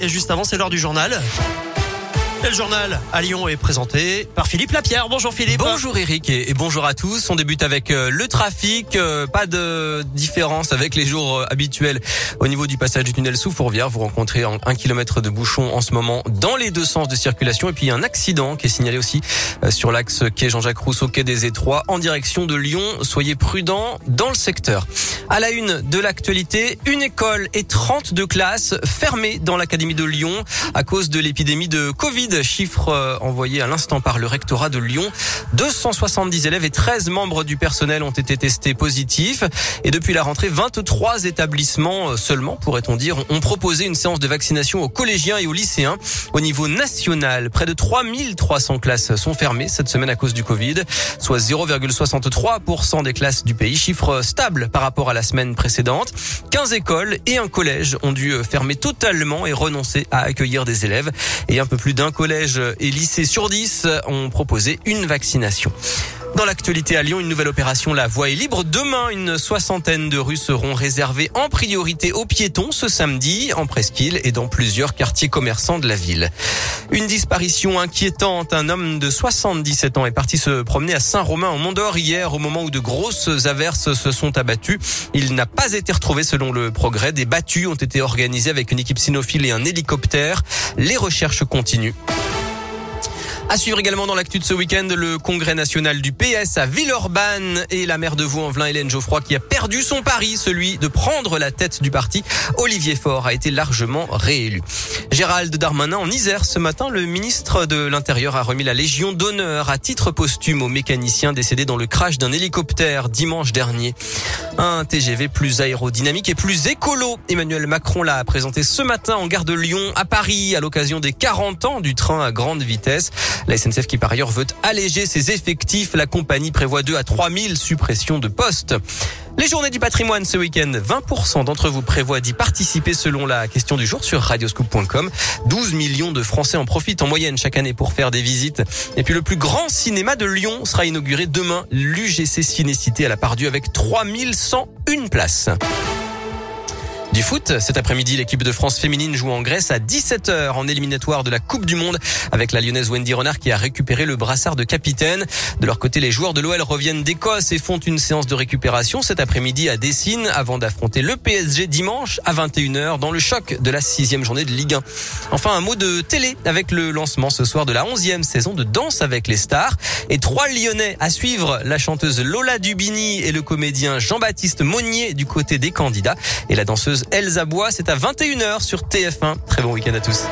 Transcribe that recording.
Et juste avant, c'est l'heure du journal. Le journal à Lyon est présenté par Philippe Lapierre. Bonjour Philippe. Bonjour Eric et bonjour à tous. On débute avec euh, le trafic. Euh, pas de différence avec les jours euh, habituels au niveau du passage du tunnel sous Fourvière. Vous rencontrez un kilomètre de bouchon en ce moment dans les deux sens de circulation. Et puis un accident qui est signalé aussi sur l'axe quai Jean-Jacques Rousseau, quai des Étroits en direction de Lyon. Soyez prudents dans le secteur. À la une de l'actualité, une école et 32 classes fermées dans l'académie de Lyon à cause de l'épidémie de Covid chiffre euh, envoyé à l'instant par le rectorat de Lyon. 270 élèves et 13 membres du personnel ont été testés positifs. Et depuis la rentrée, 23 établissements euh, seulement, pourrait-on dire, ont proposé une séance de vaccination aux collégiens et aux lycéens. Au niveau national, près de 3300 classes sont fermées cette semaine à cause du Covid, soit 0,63% des classes du pays, chiffre stable par rapport à la semaine précédente. 15 écoles et un collège ont dû fermer totalement et renoncer à accueillir des élèves. Et un peu plus d'un collège et lycées sur 10 ont proposé une vaccination. Dans l'actualité à Lyon, une nouvelle opération La Voie est libre. Demain, une soixantaine de rues seront réservées en priorité aux piétons ce samedi en Presqu'île et dans plusieurs quartiers commerçants de la ville. Une disparition inquiétante. Un homme de 77 ans est parti se promener à Saint-Romain en Mont-d'Or hier au moment où de grosses averses se sont abattues. Il n'a pas été retrouvé selon le progrès. Des battues ont été organisées avec une équipe cynophile et un hélicoptère. Les recherches continuent. À suivre également dans l'actu de ce week-end, le congrès national du PS à Villeurbanne et la maire de Vaux-en-Velin, Hélène Geoffroy, qui a perdu son pari, celui de prendre la tête du parti. Olivier Faure a été largement réélu. Gérald Darmanin en Isère ce matin, le ministre de l'Intérieur a remis la Légion d'honneur à titre posthume au mécanicien décédé dans le crash d'un hélicoptère dimanche dernier. Un TGV plus aérodynamique et plus écolo. Emmanuel Macron l'a présenté ce matin en gare de Lyon à Paris à l'occasion des 40 ans du train à grande vitesse. La SNCF qui par ailleurs veut alléger ses effectifs. La compagnie prévoit 2 à 3 000 suppressions de postes. Les journées du patrimoine ce week-end, 20% d'entre vous prévoient d'y participer selon la question du jour sur radioscoop.com. 12 millions de Français en profitent en moyenne chaque année pour faire des visites. Et puis le plus grand cinéma de Lyon sera inauguré demain, l'UGC Cinécité à la Pardieu avec 3101 places. Du foot, cet après-midi, l'équipe de France féminine joue en Grèce à 17h en éliminatoire de la Coupe du Monde avec la lyonnaise Wendy Renard qui a récupéré le brassard de capitaine. De leur côté, les joueurs de l'OL reviennent d'Écosse et font une séance de récupération cet après-midi à Dessine avant d'affronter le PSG dimanche à 21h dans le choc de la sixième journée de Ligue 1. Enfin, un mot de télé avec le lancement ce soir de la onzième saison de Danse avec les stars et trois Lyonnais à suivre la chanteuse Lola Dubini et le comédien Jean-Baptiste Monnier du côté des candidats et la danseuse Elsa Bois. C'est à 21h sur TF1. Très bon week-end à tous.